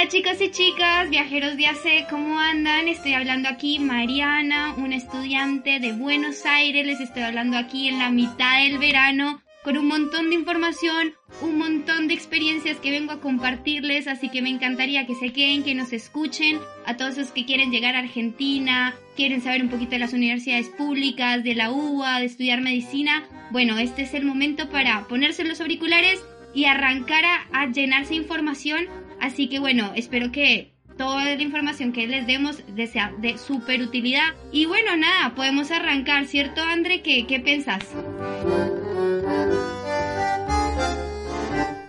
Hola chicos y chicas, viajeros de AC, ¿cómo andan? Estoy hablando aquí Mariana, una estudiante de Buenos Aires, les estoy hablando aquí en la mitad del verano con un montón de información, un montón de experiencias que vengo a compartirles, así que me encantaría que se queden, que nos escuchen, a todos los que quieren llegar a Argentina, quieren saber un poquito de las universidades públicas, de la UBA, de estudiar medicina. Bueno, este es el momento para ponerse los auriculares y arrancar a, llenarse de información, así que bueno, espero que toda la información que les demos sea de súper utilidad. Y bueno, nada, podemos arrancar, ¿cierto, André? ¿Qué, qué pensás?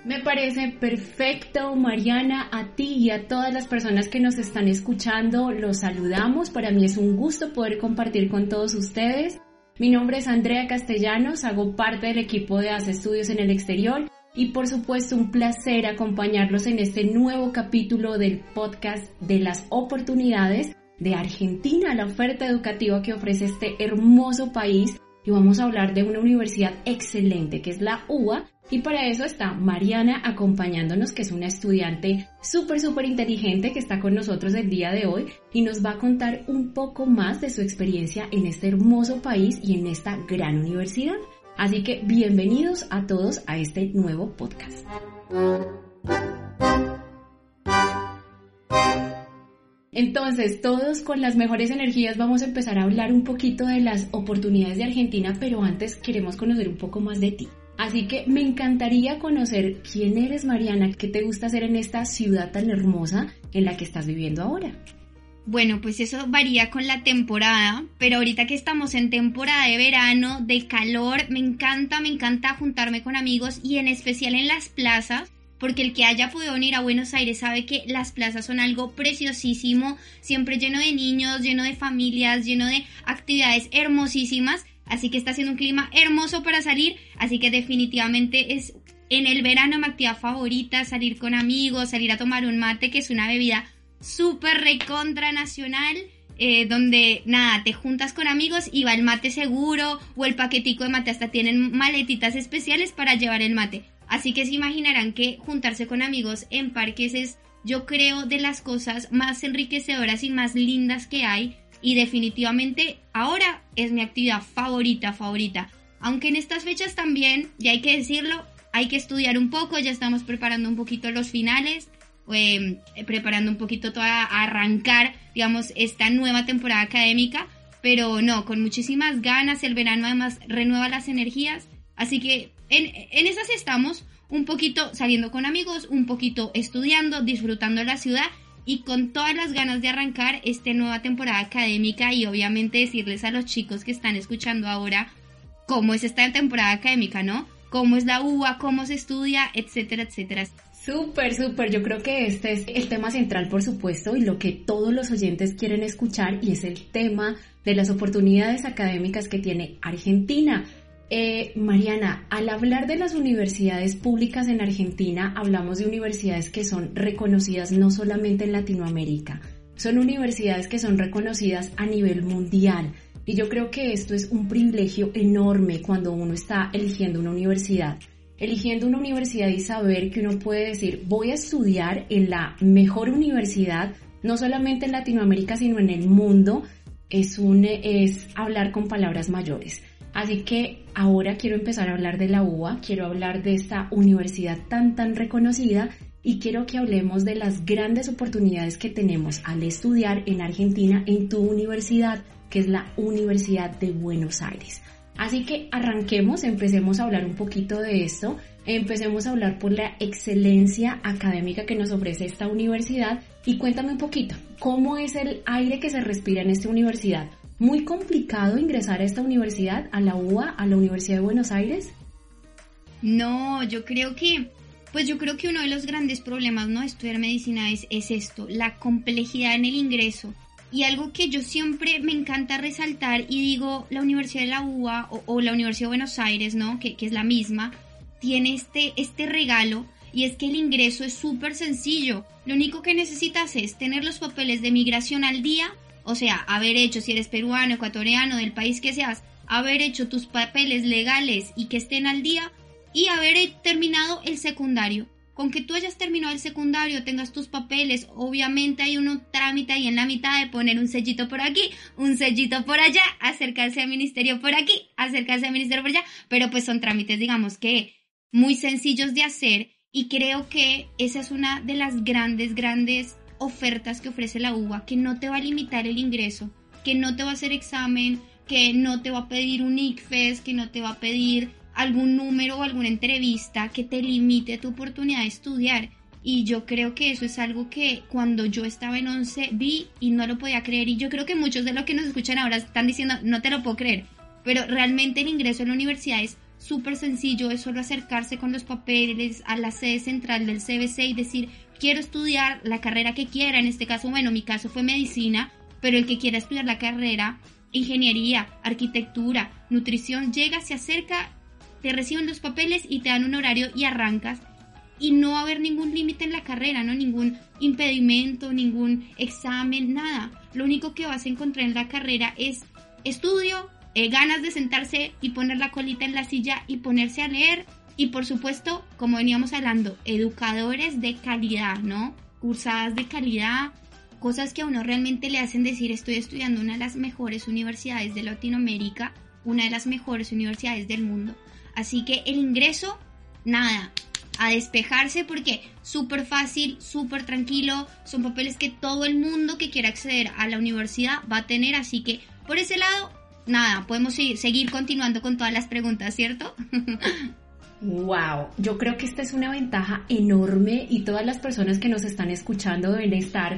Me parece perfecto, Mariana, a ti y a todas las personas que nos están escuchando, los saludamos. Para mí es un gusto poder compartir con todos ustedes. Mi nombre es Andrea Castellanos, hago parte del equipo de Hace Estudios en el Exterior y por supuesto un placer acompañarlos en este nuevo capítulo del podcast de las oportunidades de Argentina, la oferta educativa que ofrece este hermoso país y vamos a hablar de una universidad excelente que es la UBA y para eso está Mariana acompañándonos, que es una estudiante súper, súper inteligente que está con nosotros el día de hoy y nos va a contar un poco más de su experiencia en este hermoso país y en esta gran universidad. Así que bienvenidos a todos a este nuevo podcast. Entonces, todos con las mejores energías vamos a empezar a hablar un poquito de las oportunidades de Argentina, pero antes queremos conocer un poco más de ti. Así que me encantaría conocer quién eres, Mariana, qué te gusta hacer en esta ciudad tan hermosa en la que estás viviendo ahora. Bueno, pues eso varía con la temporada, pero ahorita que estamos en temporada de verano, de calor, me encanta, me encanta juntarme con amigos y en especial en las plazas, porque el que haya podido venir a Buenos Aires sabe que las plazas son algo preciosísimo, siempre lleno de niños, lleno de familias, lleno de actividades hermosísimas Así que está siendo un clima hermoso para salir, así que definitivamente es en el verano mi actividad favorita, salir con amigos, salir a tomar un mate, que es una bebida súper recontra nacional. Eh, donde nada, te juntas con amigos y va el mate seguro o el paquetico de mate, hasta tienen maletitas especiales para llevar el mate. Así que se imaginarán que juntarse con amigos en parques es, yo creo, de las cosas más enriquecedoras y más lindas que hay y definitivamente ahora es mi actividad favorita, favorita. Aunque en estas fechas también, ya hay que decirlo, hay que estudiar un poco, ya estamos preparando un poquito los finales, em, preparando un poquito toda arrancar, digamos, esta nueva temporada académica, pero no, con muchísimas ganas, el verano además renueva las energías, así que en, en esas estamos, un poquito saliendo con amigos, un poquito estudiando, disfrutando la ciudad y con todas las ganas de arrancar esta nueva temporada académica y obviamente decirles a los chicos que están escuchando ahora cómo es esta temporada académica, ¿no? Cómo es la UBA, cómo se estudia, etcétera, etcétera. Súper, súper. Yo creo que este es el tema central, por supuesto, y lo que todos los oyentes quieren escuchar, y es el tema de las oportunidades académicas que tiene Argentina. Eh, Mariana, al hablar de las universidades públicas en Argentina, hablamos de universidades que son reconocidas no solamente en Latinoamérica, son universidades que son reconocidas a nivel mundial. Y yo creo que esto es un privilegio enorme cuando uno está eligiendo una universidad. Eligiendo una universidad y saber que uno puede decir, voy a estudiar en la mejor universidad, no solamente en Latinoamérica, sino en el mundo, es, un, es hablar con palabras mayores. Así que ahora quiero empezar a hablar de la UBA, quiero hablar de esta universidad tan tan reconocida y quiero que hablemos de las grandes oportunidades que tenemos al estudiar en Argentina en tu universidad, que es la Universidad de Buenos Aires. Así que arranquemos, empecemos a hablar un poquito de esto, empecemos a hablar por la excelencia académica que nos ofrece esta universidad y cuéntame un poquito, ¿cómo es el aire que se respira en esta universidad? muy complicado ingresar a esta universidad, a la UA, a la Universidad de Buenos Aires? No, yo creo que, pues yo creo que uno de los grandes problemas, ¿no? Estudiar medicina es, es esto, la complejidad en el ingreso. Y algo que yo siempre me encanta resaltar y digo, la Universidad de la UA o, la Universidad de Buenos Aires, ¿no? Que, que es la misma, tiene este, este regalo y es que el ingreso es súper sencillo. Lo único que necesitas es tener los papeles de migración al día o sea, haber hecho, si eres peruano, ecuatoriano, del país que seas, haber hecho tus papeles legales y que estén al día y haber terminado el secundario. Con que tú hayas terminado el secundario, tengas tus papeles, obviamente hay un trámite ahí en la mitad de poner un sellito por aquí, un sellito por allá, acercarse al ministerio por aquí, acercarse al ministerio por allá, pero pues son trámites, digamos que muy sencillos de hacer y creo que esa es una de las grandes, grandes ofertas que ofrece la UBA, que no te va a limitar el ingreso, que no te va a hacer examen, que no te va a pedir un ICFES, que no te va a pedir algún número o alguna entrevista que te limite tu oportunidad de estudiar. Y yo creo que eso es algo que cuando yo estaba en 11 vi y no lo podía creer. Y yo creo que muchos de los que nos escuchan ahora están diciendo, no te lo puedo creer. Pero realmente el ingreso a la universidad es súper sencillo, es solo acercarse con los papeles a la sede central del CBC y decir, quiero estudiar la carrera que quiera. En este caso, bueno, mi caso fue medicina, pero el que quiera estudiar la carrera, ingeniería, arquitectura, nutrición, llega, se acerca te reciben los papeles y te dan un horario y arrancas y no va a haber ningún límite en la carrera, ¿no? Ningún impedimento, ningún examen, nada. Lo único que vas a encontrar en la carrera es estudio, eh, ganas de sentarse y poner la colita en la silla y ponerse a leer. Y por supuesto, como veníamos hablando, educadores de calidad, ¿no? Cursadas de calidad, cosas que a uno realmente le hacen decir estoy estudiando una de las mejores universidades de Latinoamérica, una de las mejores universidades del mundo. Así que el ingreso, nada, a despejarse porque súper fácil, súper tranquilo, son papeles que todo el mundo que quiera acceder a la universidad va a tener, así que por ese lado, nada, podemos seguir, continuando con todas las preguntas, ¿cierto? Wow, yo creo que esta es una ventaja enorme y todas las personas que nos están escuchando deben estar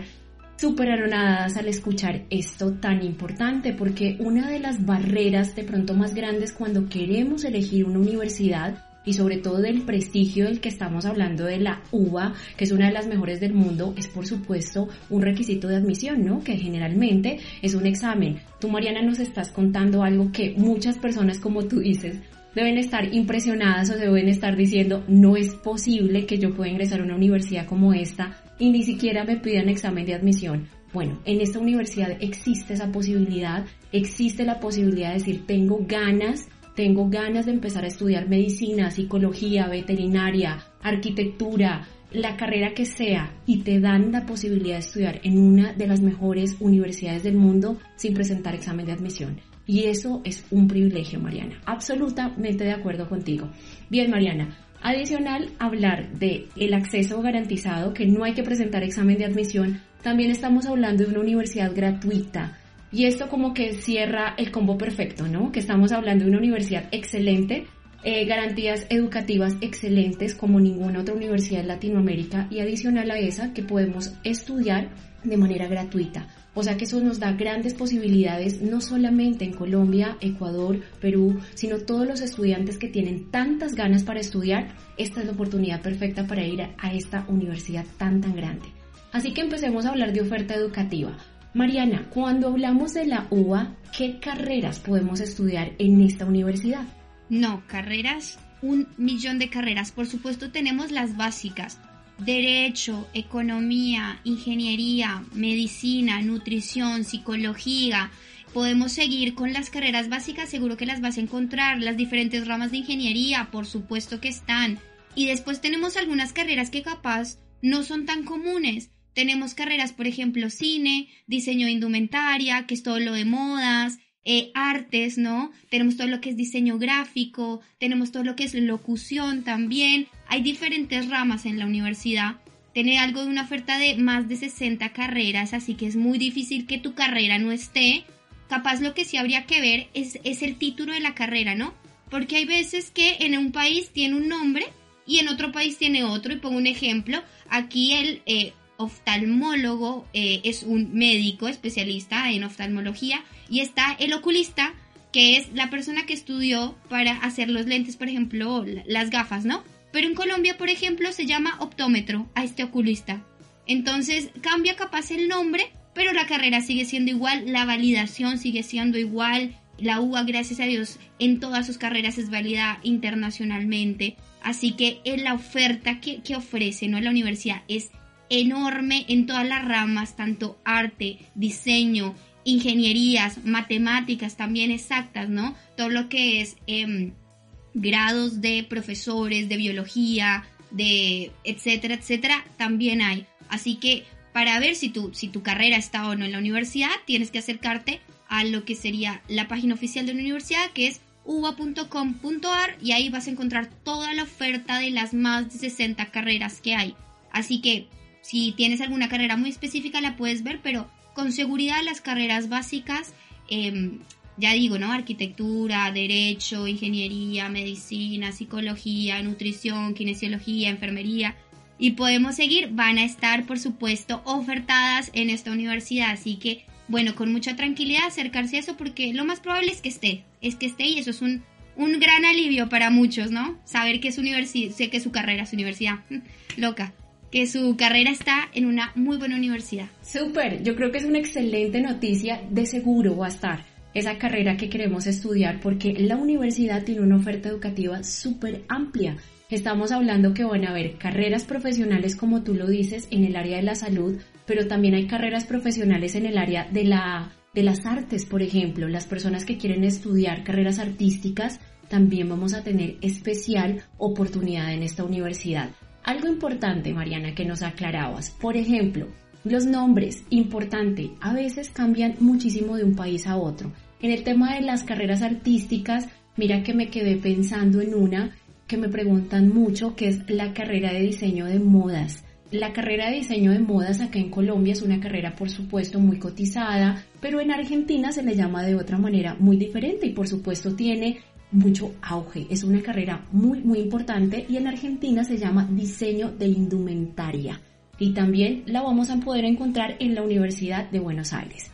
súper anonadadas al escuchar esto tan importante, porque una de las barreras de pronto más grandes cuando queremos elegir una universidad y sobre todo del prestigio del que estamos hablando de la UBA, que es una de las mejores del mundo, es por supuesto un requisito de admisión, ¿no? Que generalmente es un examen. Tú, Mariana, nos estás contando algo que muchas personas, como tú dices, deben estar impresionadas o deben estar diciendo, no es posible que yo pueda ingresar a una universidad como esta y ni siquiera me pidan examen de admisión. Bueno, en esta universidad existe esa posibilidad, existe la posibilidad de decir, tengo ganas, tengo ganas de empezar a estudiar medicina, psicología, veterinaria, arquitectura, la carrera que sea, y te dan la posibilidad de estudiar en una de las mejores universidades del mundo sin presentar examen de admisión. Y eso es un privilegio, Mariana. Absolutamente de acuerdo contigo. Bien, Mariana, Adicional, hablar de el acceso garantizado, que no hay que presentar examen de admisión, también estamos hablando de una universidad gratuita. Y esto como que cierra el combo perfecto, ¿no? Que estamos hablando de una universidad excelente, eh, garantías educativas excelentes como ninguna otra universidad en Latinoamérica y adicional a esa que podemos estudiar de manera gratuita. O sea que eso nos da grandes posibilidades, no solamente en Colombia, Ecuador, Perú, sino todos los estudiantes que tienen tantas ganas para estudiar, esta es la oportunidad perfecta para ir a esta universidad tan tan grande. Así que empecemos a hablar de oferta educativa. Mariana, cuando hablamos de la UBA, ¿qué carreras podemos estudiar en esta universidad? No, carreras, un millón de carreras. Por supuesto tenemos las básicas, derecho, economía, ingeniería, medicina, nutrición, psicología. Podemos seguir con las carreras básicas, seguro que las vas a encontrar, las diferentes ramas de ingeniería, por supuesto que están. Y después tenemos algunas carreras que capaz no son tan comunes. Tenemos carreras, por ejemplo, cine, diseño de indumentaria, que es todo lo de modas, eh, artes, ¿no? Tenemos todo lo que es diseño gráfico, tenemos todo lo que es locución también. Hay diferentes ramas en la universidad. Tiene algo de una oferta de más de 60 carreras, así que es muy difícil que tu carrera no esté. Capaz lo que sí habría que ver es, es el título de la carrera, ¿no? Porque hay veces que en un país tiene un nombre y en otro país tiene otro. Y pongo un ejemplo, aquí el eh, oftalmólogo eh, es un médico especialista en oftalmología y está el oculista, que es la persona que estudió para hacer los lentes, por ejemplo, las gafas, ¿no? Pero en Colombia, por ejemplo, se llama optómetro a este oculista. Entonces cambia capaz el nombre, pero la carrera sigue siendo igual, la validación sigue siendo igual. La UBA, gracias a Dios, en todas sus carreras es válida internacionalmente. Así que en la oferta que, que ofrece ¿no? la universidad es enorme en todas las ramas, tanto arte, diseño, ingenierías, matemáticas también exactas, ¿no? Todo lo que es em, grados de profesores de biología, de etcétera, etcétera, también hay. Así que para ver si tu, si tu carrera está o no en la universidad, tienes que acercarte a lo que sería la página oficial de la universidad, que es uva.com.ar y ahí vas a encontrar toda la oferta de las más de 60 carreras que hay. Así que si tienes alguna carrera muy específica la puedes ver, pero con seguridad las carreras básicas, em, ya digo, ¿no? Arquitectura, derecho, ingeniería, medicina, psicología, nutrición, kinesiología, enfermería, y podemos seguir, van a estar, por supuesto, ofertadas en esta universidad. Así que, bueno, con mucha tranquilidad acercarse a eso porque lo más probable es que esté, es que esté y eso es un, un gran alivio para muchos, ¿no? Saber que su universidad, sé que su carrera, su universidad, loca, que su carrera está en una muy buena universidad. Súper, yo creo que es una excelente noticia, de seguro va a estar esa carrera que queremos estudiar porque la universidad tiene una oferta educativa súper amplia. Estamos hablando que van a haber carreras profesionales, como tú lo dices, en el área de la salud, pero también hay carreras profesionales en el área de, la, de las artes, por ejemplo. Las personas que quieren estudiar carreras artísticas, también vamos a tener especial oportunidad en esta universidad. Algo importante, Mariana, que nos aclarabas. Por ejemplo, los nombres, importante, a veces cambian muchísimo de un país a otro. En el tema de las carreras artísticas, mira que me quedé pensando en una que me preguntan mucho, que es la carrera de diseño de modas. La carrera de diseño de modas acá en Colombia es una carrera por supuesto muy cotizada, pero en Argentina se le llama de otra manera muy diferente y por supuesto tiene mucho auge. Es una carrera muy, muy importante y en Argentina se llama diseño de indumentaria. Y también la vamos a poder encontrar en la Universidad de Buenos Aires.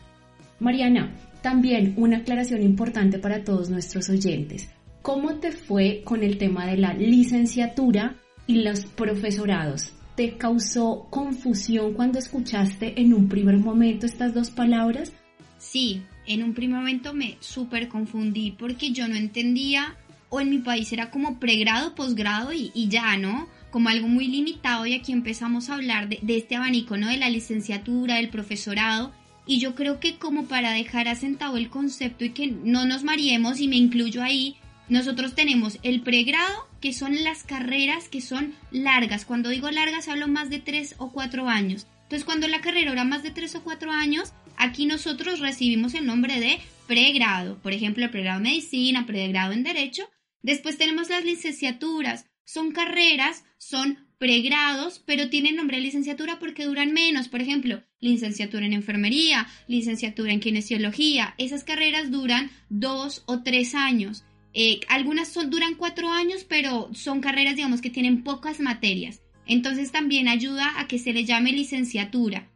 Mariana, también una aclaración importante para todos nuestros oyentes. ¿Cómo te fue con el tema de la licenciatura y los profesorados? ¿Te causó confusión cuando escuchaste en un primer momento estas dos palabras? Sí, en un primer momento me súper confundí porque yo no entendía, o en mi país era como pregrado, posgrado y, ya, ¿no? Como algo muy limitado y aquí empezamos a hablar de, este abanico, ¿no? De la licenciatura, del profesorado. Y yo creo que como para dejar asentado el concepto y que no nos mariemos, y me incluyo ahí, nosotros tenemos el pregrado, que son las carreras que son largas. Cuando digo largas hablo más de tres o cuatro años. Entonces cuando la carrera era más de tres o cuatro años, Aquí nosotros recibimos el nombre de pregrado, por ejemplo, el pregrado en medicina, pregrado en derecho. Después tenemos las licenciaturas, son carreras, son pregrados, pero tienen nombre de licenciatura porque duran menos. Por ejemplo, licenciatura en enfermería, licenciatura en kinesiología. Esas carreras duran dos o tres años. Eh, algunas son, duran cuatro años, pero son carreras, digamos, que tienen pocas materias. Entonces también ayuda a que se le llame licenciatura.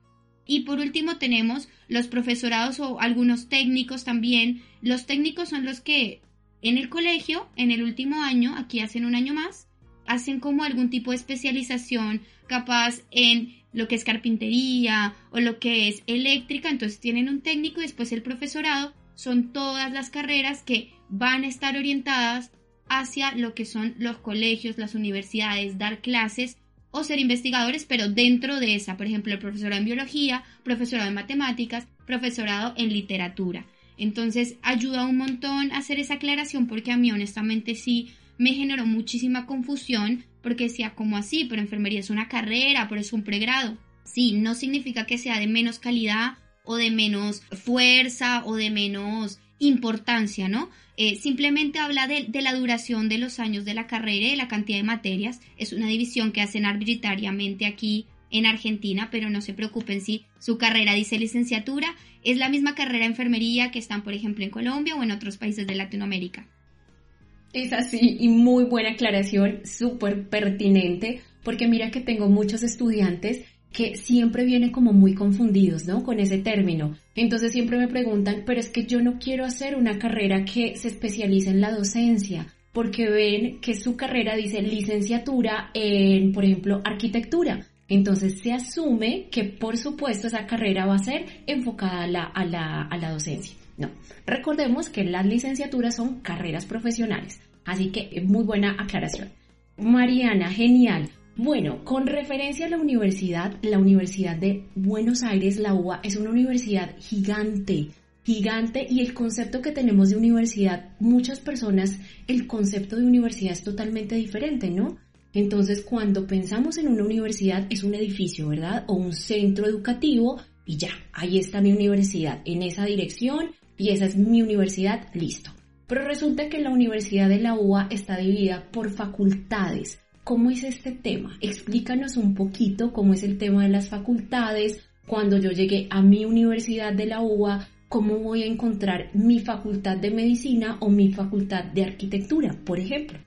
Y por último tenemos los profesorados o algunos técnicos también. Los técnicos son los que en el colegio, en el último año, aquí hacen un año más, hacen como algún tipo de especialización capaz en lo que es carpintería o lo que es eléctrica, entonces tienen un técnico y después el profesorado son todas las carreras que van a estar orientadas hacia lo que son los colegios, las universidades, dar clases o ser investigadores, pero dentro de esa, por ejemplo, el profesorado en biología, profesorado en matemáticas, profesorado en literatura. Entonces ayuda un montón a hacer esa aclaración porque a mí honestamente sí me generó muchísima confusión porque decía como así, pero enfermería es una carrera, pero es un pregrado. Sí, no significa que sea de menos calidad o de menos fuerza o de menos importancia, ¿no? Eh, simplemente habla de, la duración de los años de la carrera y de la cantidad de materias. Es una división que hacen arbitrariamente aquí en Argentina, pero no se preocupen si su carrera dice licenciatura. Es la misma carrera de enfermería que están, por ejemplo, en Colombia o en otros países de Latinoamérica. Es así y muy buena aclaración, súper pertinente, porque mira que tengo muchos estudiantes que siempre vienen como muy confundidos, ¿no? Con ese término. Entonces siempre me preguntan, pero es que yo no quiero hacer una carrera que se especialice en la docencia, porque ven que su carrera dice licenciatura en, por ejemplo, arquitectura. Entonces se asume que por supuesto esa carrera va a ser enfocada a la, a la, a la docencia. No, recordemos que las licenciaturas son carreras profesionales, así que muy buena aclaración. Mariana, genial. Bueno, con referencia a la universidad, la Universidad de Buenos Aires, la UBA, es una universidad gigante, gigante y el concepto que tenemos de universidad, muchas personas, el concepto de universidad es totalmente diferente, ¿no? Entonces, cuando pensamos en una universidad, es un edificio, ¿verdad? O un centro educativo y ya, ahí está mi universidad, en esa dirección y esa es mi universidad, listo. Pero resulta que la Universidad de la UA está dividida por facultades. ¿Cómo es este tema? Explícanos un poquito cómo es el tema de las facultades. Cuando yo llegué a mi universidad de la UA, ¿cómo voy a encontrar mi facultad de medicina o mi facultad de arquitectura, por ejemplo?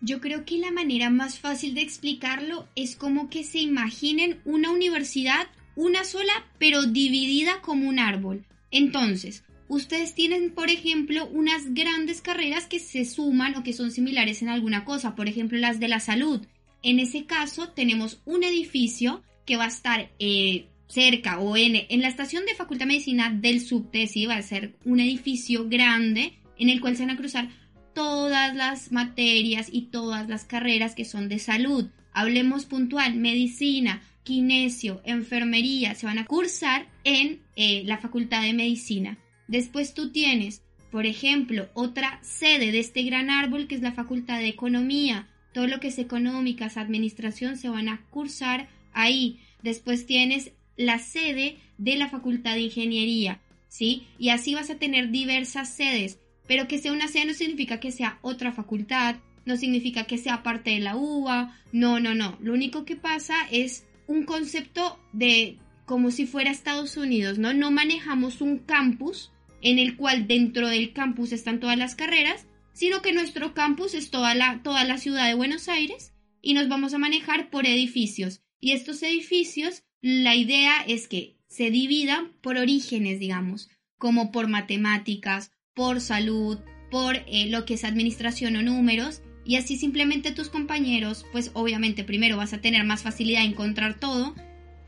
Yo creo que la manera más fácil de explicarlo es como que se imaginen una universidad, una sola, pero dividida como un árbol. Entonces, ustedes tienen, por ejemplo, unas grandes carreras que se suman o que son similares en alguna cosa, por ejemplo, las de la salud. En ese caso, tenemos un edificio que va a estar eh, cerca o en, la estación de Facultad de Medicina del subte, sí, va a ser un edificio grande en el cual se van a cruzar todas las materias y todas las carreras que son de salud. Hablemos puntual, medicina, kinesio, enfermería, se van a cursar en eh, la Facultad de Medicina. Después tú tienes, por ejemplo, otra sede de este gran árbol que es la Facultad de Economía. Todo lo que es económicas, administración se van a cursar ahí. Después tienes la sede de la Facultad de Ingeniería, ¿sí? Y así vas a tener diversas sedes, pero que sea una sede no significa que sea otra facultad, no significa que sea parte de la UBA, no, no, no. Lo único que pasa es un concepto de como si fuera Estados Unidos, ¿no? No manejamos un campus en el cual dentro del campus están todas las carreras, sino que nuestro campus es toda la, toda la ciudad de Buenos Aires y nos vamos a manejar por edificios. Y estos edificios, la idea es que se dividan por orígenes, digamos, como por matemáticas, por salud, por eh, lo que es administración o números, y así simplemente tus compañeros, pues obviamente primero vas a tener más facilidad de encontrar todo,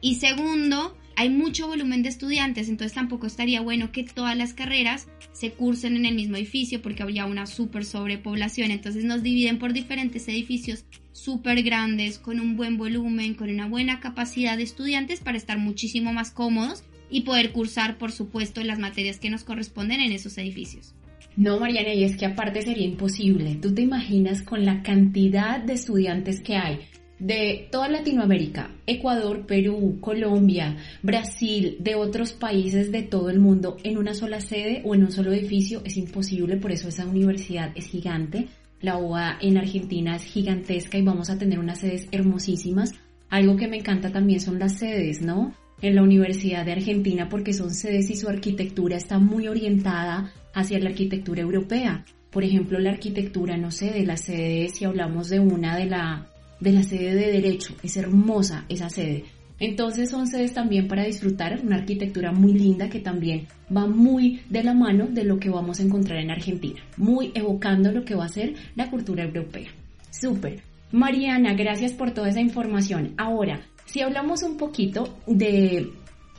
y segundo, hay mucho volumen de estudiantes, entonces tampoco estaría bueno que todas las carreras se cursen en el mismo edificio porque habría una súper sobrepoblación. Entonces nos dividen por diferentes edificios súper grandes, con un buen volumen, con una buena capacidad de estudiantes para estar muchísimo más cómodos y poder cursar, por supuesto, las materias que nos corresponden en esos edificios. No, Mariana, y es que aparte sería imposible. Tú te imaginas con la cantidad de estudiantes que hay de toda Latinoamérica, Ecuador, Perú, Colombia, Brasil, de otros países de todo el mundo en una sola sede o en un solo edificio es imposible, por eso esa universidad es gigante. La UA en Argentina es gigantesca y vamos a tener unas sedes hermosísimas. Algo que me encanta también son las sedes, ¿no? En la Universidad de Argentina porque son sedes y su arquitectura está muy orientada hacia la arquitectura europea. Por ejemplo, la arquitectura, no sé, de las sedes, si hablamos de una de la de la sede de Derecho. Es hermosa esa sede. Entonces son sedes también para disfrutar, una arquitectura muy linda que también va muy de la mano de lo que vamos a encontrar en Argentina, muy evocando lo que va a ser la cultura europea. Súper. Mariana, gracias por toda esa información. Ahora, si hablamos un poquito de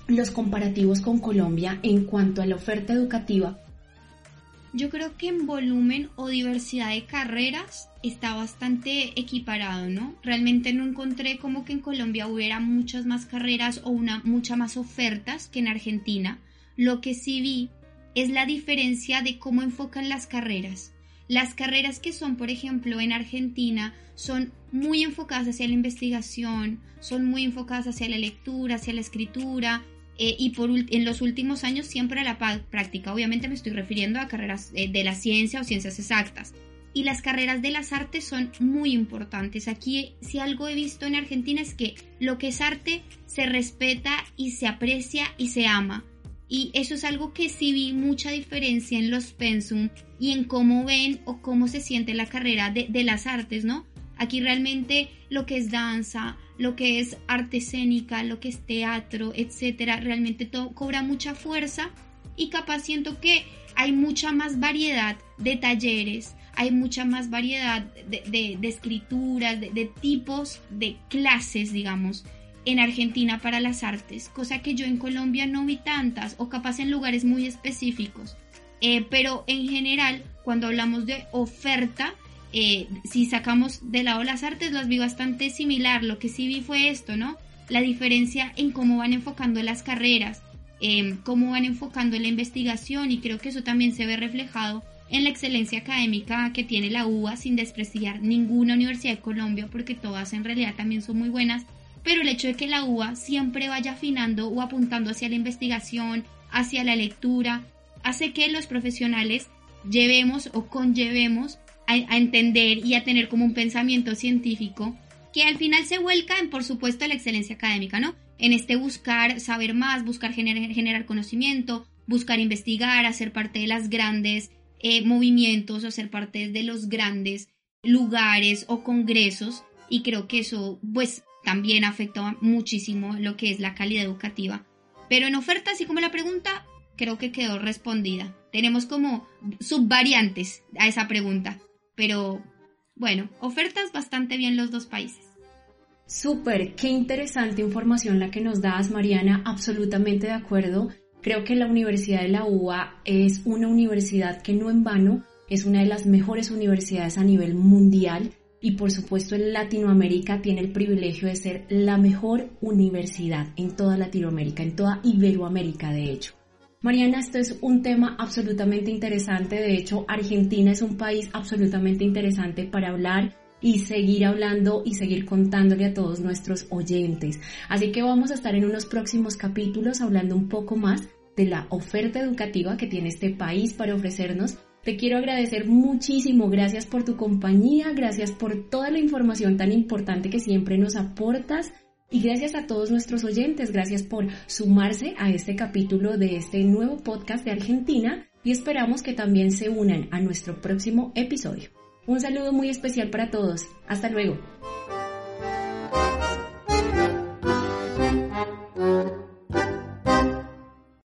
los comparativos con Colombia en cuanto a la oferta educativa, yo creo que en volumen o diversidad de carreras está bastante equiparado, ¿no? Realmente no encontré como que en Colombia hubiera muchas más carreras o una mucha más ofertas que en Argentina. Lo que sí vi es la diferencia de cómo enfocan las carreras. Las carreras que son, por ejemplo, en Argentina son muy enfocadas hacia la investigación, son muy enfocadas hacia la lectura, hacia la escritura, eh, y por, en los últimos años siempre la práctica. Obviamente me estoy refiriendo a carreras eh, de la ciencia o ciencias exactas. Y las carreras de las artes son muy importantes. Aquí si algo he visto en Argentina es que lo que es arte se respeta y se aprecia y se ama. Y eso es algo que sí vi mucha diferencia en los pensum y en cómo ven o cómo se siente la carrera de, de las artes, ¿no? Aquí realmente lo que es danza, lo que es arte escénica, lo que es teatro, etcétera, realmente todo cobra mucha fuerza y capaz siento que hay mucha más variedad de talleres, hay mucha más variedad de, escrituras, de, tipos de clases, digamos, en Argentina para las artes, cosa que yo en Colombia no vi tantas o capaz en lugares muy específicos. Eh, pero en general, cuando hablamos de oferta, eh, si sacamos de lado las artes, las vi bastante similar. Lo que sí vi fue esto, ¿no? La diferencia en cómo van enfocando las carreras, em, cómo van enfocando la investigación y creo que eso también se ve reflejado en la excelencia académica que tiene la UBA sin desprestigiar ninguna universidad de Colombia porque todas en realidad también son muy buenas, pero el hecho de que la UBA siempre vaya afinando o apuntando hacia la investigación, hacia la lectura, hace que los profesionales llevemos o conllevemos a, entender y a tener como un pensamiento científico que al final se vuelca en, por supuesto, la excelencia académica, ¿no? En este buscar saber más, buscar generar conocimiento, buscar investigar, hacer parte de las grandes eh, movimientos o ser parte de los grandes lugares o congresos y creo que eso pues también afecta muchísimo lo que es la calidad educativa. Pero en oferta, así como la pregunta, creo que quedó respondida. Tenemos como subvariantes a esa pregunta, pero bueno, ofertas bastante bien los dos países. Súper, qué interesante información la que nos das, Mariana, absolutamente de acuerdo. Creo que la Universidad de la UBA es una universidad que no en vano es una de las mejores universidades a nivel mundial y por supuesto en Latinoamérica tiene el privilegio de ser la mejor universidad en toda Latinoamérica, en toda Iberoamérica de hecho. Mariana, esto es un tema absolutamente interesante, de hecho Argentina es un país absolutamente interesante para hablar y seguir hablando y seguir contándole a todos nuestros oyentes. Así que vamos a estar en unos próximos capítulos hablando un poco más de la oferta educativa que tiene este país para ofrecernos. Te quiero agradecer muchísimo, gracias por tu compañía, gracias por toda la información tan importante que siempre nos aportas y gracias a todos nuestros oyentes, gracias por sumarse a este capítulo de este nuevo podcast de Argentina y esperamos que también se unan a nuestro próximo episodio. Un saludo muy especial para todos. Hasta luego.